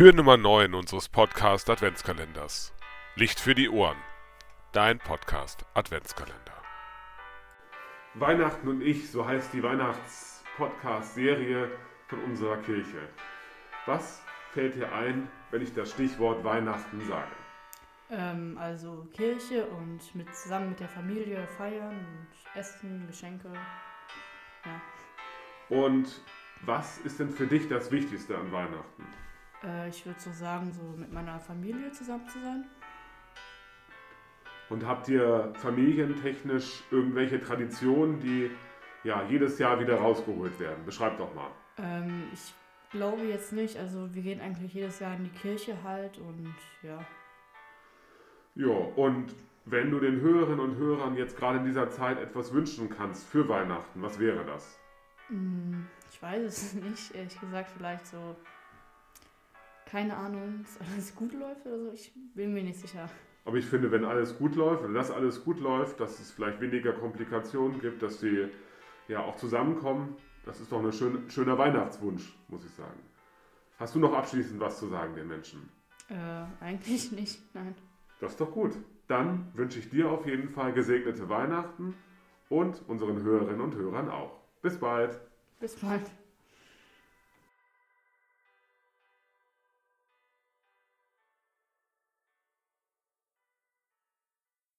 Tür Nummer 9 unseres Podcast Adventskalenders. Licht für die Ohren. Dein Podcast Adventskalender. Weihnachten und ich, so heißt die Weihnachts-Podcast-Serie von unserer Kirche. Was fällt dir ein, wenn ich das Stichwort Weihnachten sage? Ähm, also Kirche und mit, zusammen mit der Familie feiern und essen, Geschenke. Ja. Und was ist denn für dich das Wichtigste an Weihnachten? Äh, ich würde so sagen, so mit meiner Familie zusammen zu sein. Und habt ihr familientechnisch irgendwelche Traditionen, die ja jedes Jahr wieder rausgeholt werden? Beschreib doch mal. Ähm, ich glaube jetzt nicht. Also wir gehen eigentlich jedes Jahr in die Kirche halt und ja. Ja, und wenn du den Hörerinnen und Hörern jetzt gerade in dieser Zeit etwas wünschen kannst für Weihnachten, was wäre das? Hm, ich weiß es nicht. Ehrlich gesagt, vielleicht so. Keine Ahnung, dass alles gut läuft oder so. Ich bin mir nicht sicher. Aber ich finde, wenn alles gut läuft, wenn das alles gut läuft, dass es vielleicht weniger Komplikationen gibt, dass sie ja auch zusammenkommen, das ist doch ein schön, schöner Weihnachtswunsch, muss ich sagen. Hast du noch abschließend was zu sagen den Menschen? Äh, eigentlich nicht, nein. Das ist doch gut. Dann wünsche ich dir auf jeden Fall gesegnete Weihnachten und unseren Hörerinnen und Hörern auch. Bis bald. Bis bald.